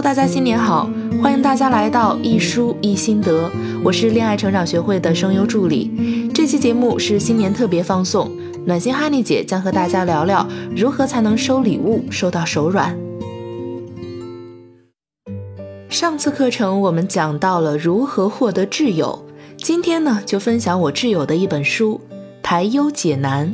大家新年好！欢迎大家来到一书一心得，我是恋爱成长学会的声优助理。这期节目是新年特别放送，暖心哈尼姐将和大家聊聊如何才能收礼物收到手软。上次课程我们讲到了如何获得挚友，今天呢就分享我挚友的一本书《排忧解难》。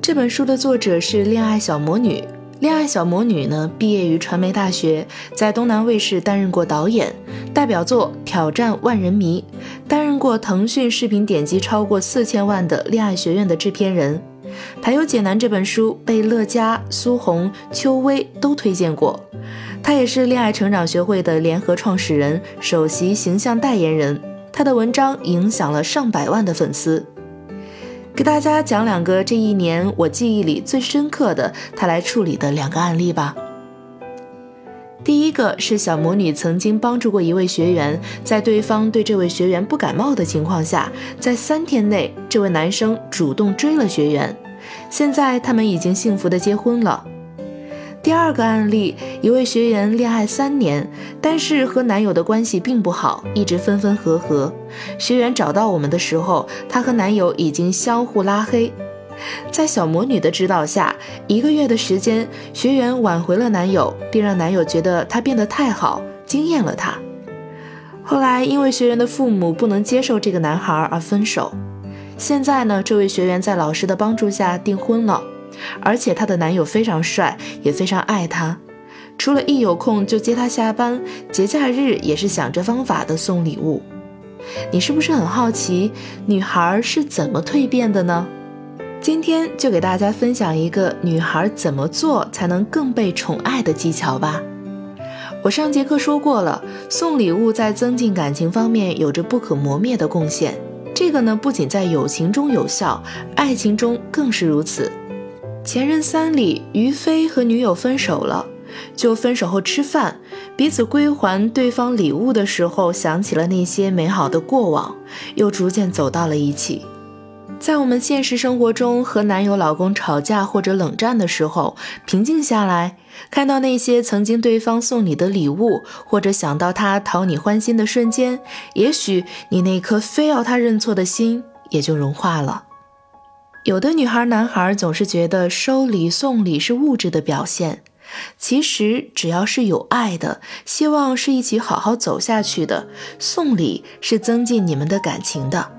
这本书的作者是恋爱小魔女。恋爱小魔女呢，毕业于传媒大学，在东南卫视担任过导演，代表作《挑战万人迷》，担任过腾讯视频点击超过四千万的《恋爱学院》的制片人。《排忧解难》这本书被乐嘉、苏红、邱薇都推荐过。她也是恋爱成长学会的联合创始人、首席形象代言人。她的文章影响了上百万的粉丝。给大家讲两个这一年我记忆里最深刻的他来处理的两个案例吧。第一个是小魔女曾经帮助过一位学员，在对方对这位学员不感冒的情况下，在三天内，这位男生主动追了学员，现在他们已经幸福的结婚了。第二个案例，一位学员恋爱三年，但是和男友的关系并不好，一直分分合合。学员找到我们的时候，她和男友已经相互拉黑。在小魔女的指导下，一个月的时间，学员挽回了男友，并让男友觉得她变得太好，惊艳了他。后来因为学员的父母不能接受这个男孩而分手。现在呢，这位学员在老师的帮助下订婚了。而且她的男友非常帅，也非常爱她，除了一有空就接她下班，节假日也是想着方法的送礼物。你是不是很好奇女孩是怎么蜕变的呢？今天就给大家分享一个女孩怎么做才能更被宠爱的技巧吧。我上节课说过了，送礼物在增进感情方面有着不可磨灭的贡献。这个呢，不仅在友情中有效，爱情中更是如此。前任三里，于飞和女友分手了，就分手后吃饭，彼此归还对方礼物的时候，想起了那些美好的过往，又逐渐走到了一起。在我们现实生活中，和男友、老公吵架或者冷战的时候，平静下来，看到那些曾经对方送你的礼物，或者想到他讨你欢心的瞬间，也许你那颗非要他认错的心也就融化了。有的女孩、男孩总是觉得收礼送礼是物质的表现，其实只要是有爱的，希望是一起好好走下去的，送礼是增进你们的感情的。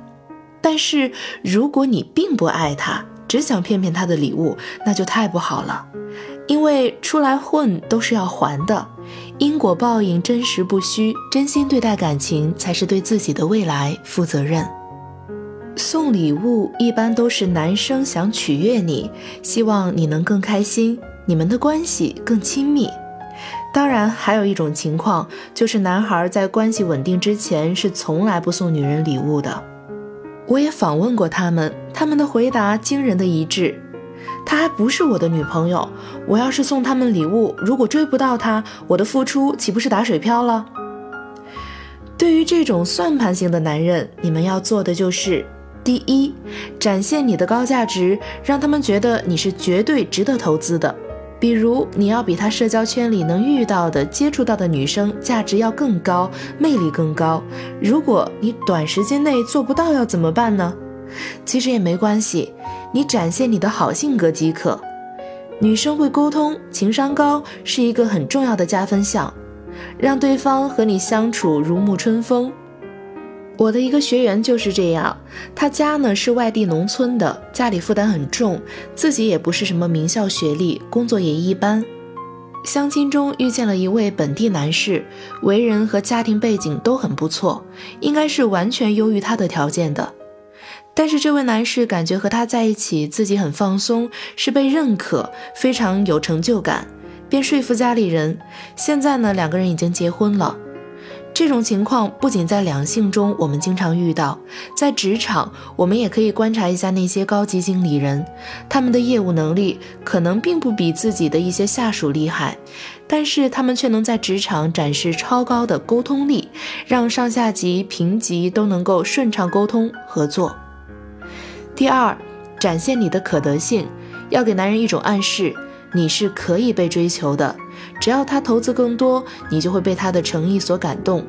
但是如果你并不爱他，只想骗骗他的礼物，那就太不好了，因为出来混都是要还的，因果报应真实不虚，真心对待感情才是对自己的未来负责任。送礼物一般都是男生想取悦你，希望你能更开心，你们的关系更亲密。当然，还有一种情况就是男孩在关系稳定之前是从来不送女人礼物的。我也访问过他们，他们的回答惊人的一致。她还不是我的女朋友，我要是送他们礼物，如果追不到她，我的付出岂不是打水漂了？对于这种算盘型的男人，你们要做的就是。第一，展现你的高价值，让他们觉得你是绝对值得投资的。比如，你要比他社交圈里能遇到的、接触到的女生价值要更高，魅力更高。如果你短时间内做不到，要怎么办呢？其实也没关系，你展现你的好性格即可。女生会沟通，情商高是一个很重要的加分项，让对方和你相处如沐春风。我的一个学员就是这样，他家呢是外地农村的，家里负担很重，自己也不是什么名校学历，工作也一般。相亲中遇见了一位本地男士，为人和家庭背景都很不错，应该是完全优于他的条件的。但是这位男士感觉和他在一起自己很放松，是被认可，非常有成就感，便说服家里人。现在呢，两个人已经结婚了。这种情况不仅在两性中我们经常遇到，在职场我们也可以观察一下那些高级经理人，他们的业务能力可能并不比自己的一些下属厉害，但是他们却能在职场展示超高的沟通力，让上下级、平级都能够顺畅沟通合作。第二，展现你的可得性，要给男人一种暗示，你是可以被追求的。只要他投资更多，你就会被他的诚意所感动。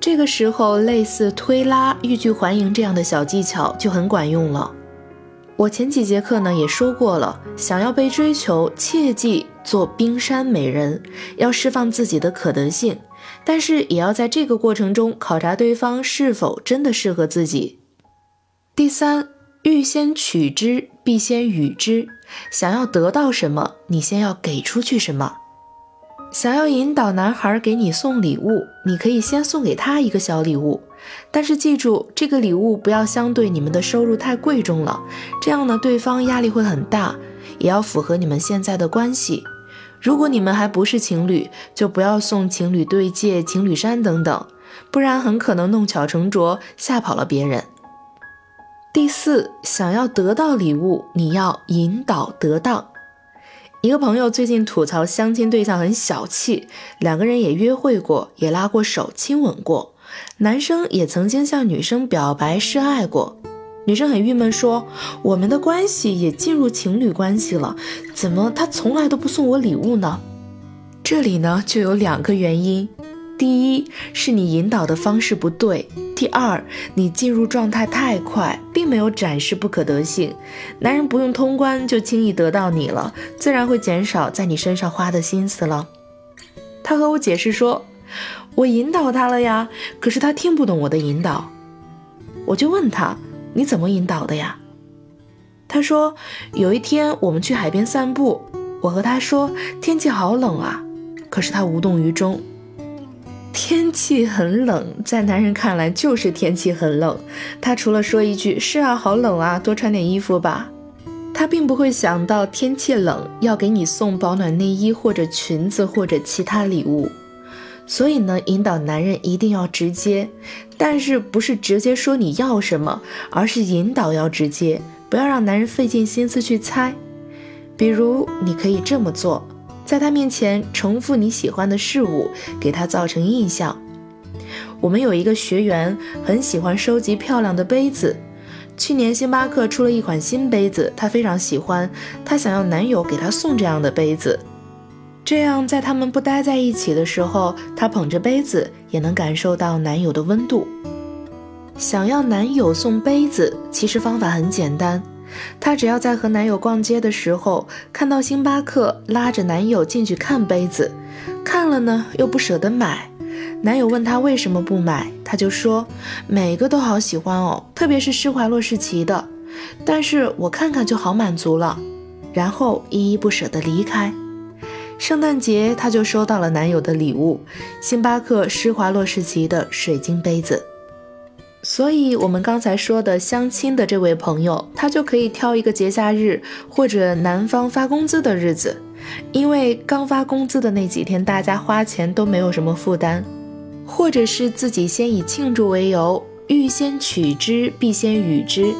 这个时候，类似推拉、欲拒还迎这样的小技巧就很管用了。我前几节课呢也说过了，想要被追求，切记做冰山美人，要释放自己的可得性，但是也要在这个过程中考察对方是否真的适合自己。第三，欲先取之，必先予之。想要得到什么，你先要给出去什么。想要引导男孩给你送礼物，你可以先送给他一个小礼物，但是记住，这个礼物不要相对你们的收入太贵重了，这样呢，对方压力会很大，也要符合你们现在的关系。如果你们还不是情侣，就不要送情侣对戒、情侣衫等等，不然很可能弄巧成拙，吓跑了别人。第四，想要得到礼物，你要引导得当。一个朋友最近吐槽相亲对象很小气，两个人也约会过，也拉过手、亲吻过，男生也曾经向女生表白示爱过，女生很郁闷，说我们的关系也进入情侣关系了，怎么他从来都不送我礼物呢？这里呢就有两个原因。第一是你引导的方式不对，第二你进入状态太快，并没有展示不可得性，男人不用通关就轻易得到你了，自然会减少在你身上花的心思了。他和我解释说，我引导他了呀，可是他听不懂我的引导。我就问他，你怎么引导的呀？他说，有一天我们去海边散步，我和他说天气好冷啊，可是他无动于衷。天气很冷，在男人看来就是天气很冷。他除了说一句“是啊，好冷啊，多穿点衣服吧”，他并不会想到天气冷要给你送保暖内衣或者裙子或者其他礼物。所以呢，引导男人一定要直接，但是不是直接说你要什么，而是引导要直接，不要让男人费尽心思去猜。比如，你可以这么做。在他面前重复你喜欢的事物，给他造成印象。我们有一个学员很喜欢收集漂亮的杯子，去年星巴克出了一款新杯子，她非常喜欢，她想要男友给她送这样的杯子，这样在他们不待在一起的时候，她捧着杯子也能感受到男友的温度。想要男友送杯子，其实方法很简单。她只要在和男友逛街的时候看到星巴克，拉着男友进去看杯子，看了呢又不舍得买。男友问她为什么不买，她就说每个都好喜欢哦，特别是施华洛世奇的，但是我看看就好满足了。然后依依不舍地离开。圣诞节，她就收到了男友的礼物——星巴克施华洛世奇的水晶杯子。所以，我们刚才说的相亲的这位朋友，他就可以挑一个节假日或者男方发工资的日子，因为刚发工资的那几天，大家花钱都没有什么负担，或者是自己先以庆祝为由，欲先取之，必先予之。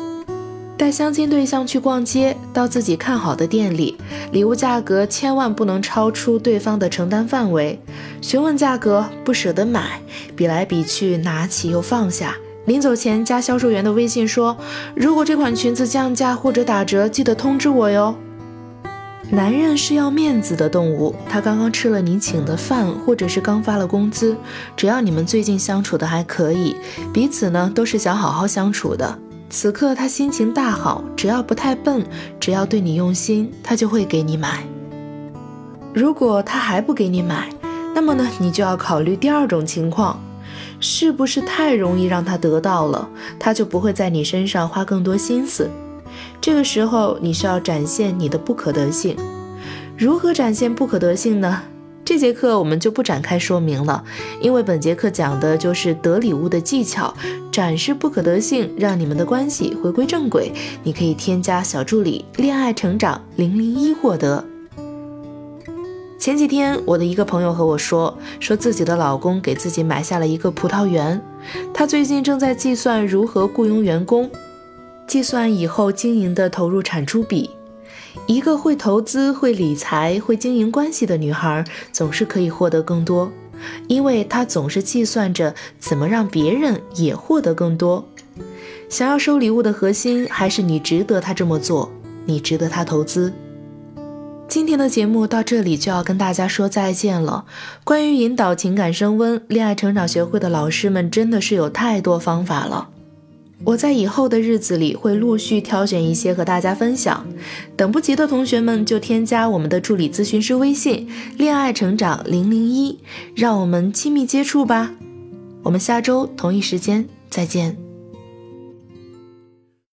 带相亲对象去逛街，到自己看好的店里，礼物价格千万不能超出对方的承担范围，询问价格，不舍得买，比来比去，拿起又放下。临走前加销售员的微信说：“如果这款裙子降价或者打折，记得通知我哟。”男人是要面子的动物，他刚刚吃了你请的饭，或者是刚发了工资，只要你们最近相处的还可以，彼此呢都是想好好相处的。此刻他心情大好，只要不太笨，只要对你用心，他就会给你买。如果他还不给你买，那么呢，你就要考虑第二种情况。是不是太容易让他得到了，他就不会在你身上花更多心思？这个时候你需要展现你的不可得性。如何展现不可得性呢？这节课我们就不展开说明了，因为本节课讲的就是得礼物的技巧，展示不可得性，让你们的关系回归正轨。你可以添加小助理“恋爱成长零零一”获得。前几天，我的一个朋友和我说，说自己的老公给自己买下了一个葡萄园，他最近正在计算如何雇佣员工，计算以后经营的投入产出比。一个会投资、会理财、会经营关系的女孩，总是可以获得更多，因为她总是计算着怎么让别人也获得更多。想要收礼物的核心，还是你值得他这么做，你值得他投资。今天的节目到这里就要跟大家说再见了。关于引导情感升温，恋爱成长学会的老师们真的是有太多方法了。我在以后的日子里会陆续挑选一些和大家分享。等不及的同学们就添加我们的助理咨询师微信“恋爱成长零零一”，让我们亲密接触吧。我们下周同一时间再见。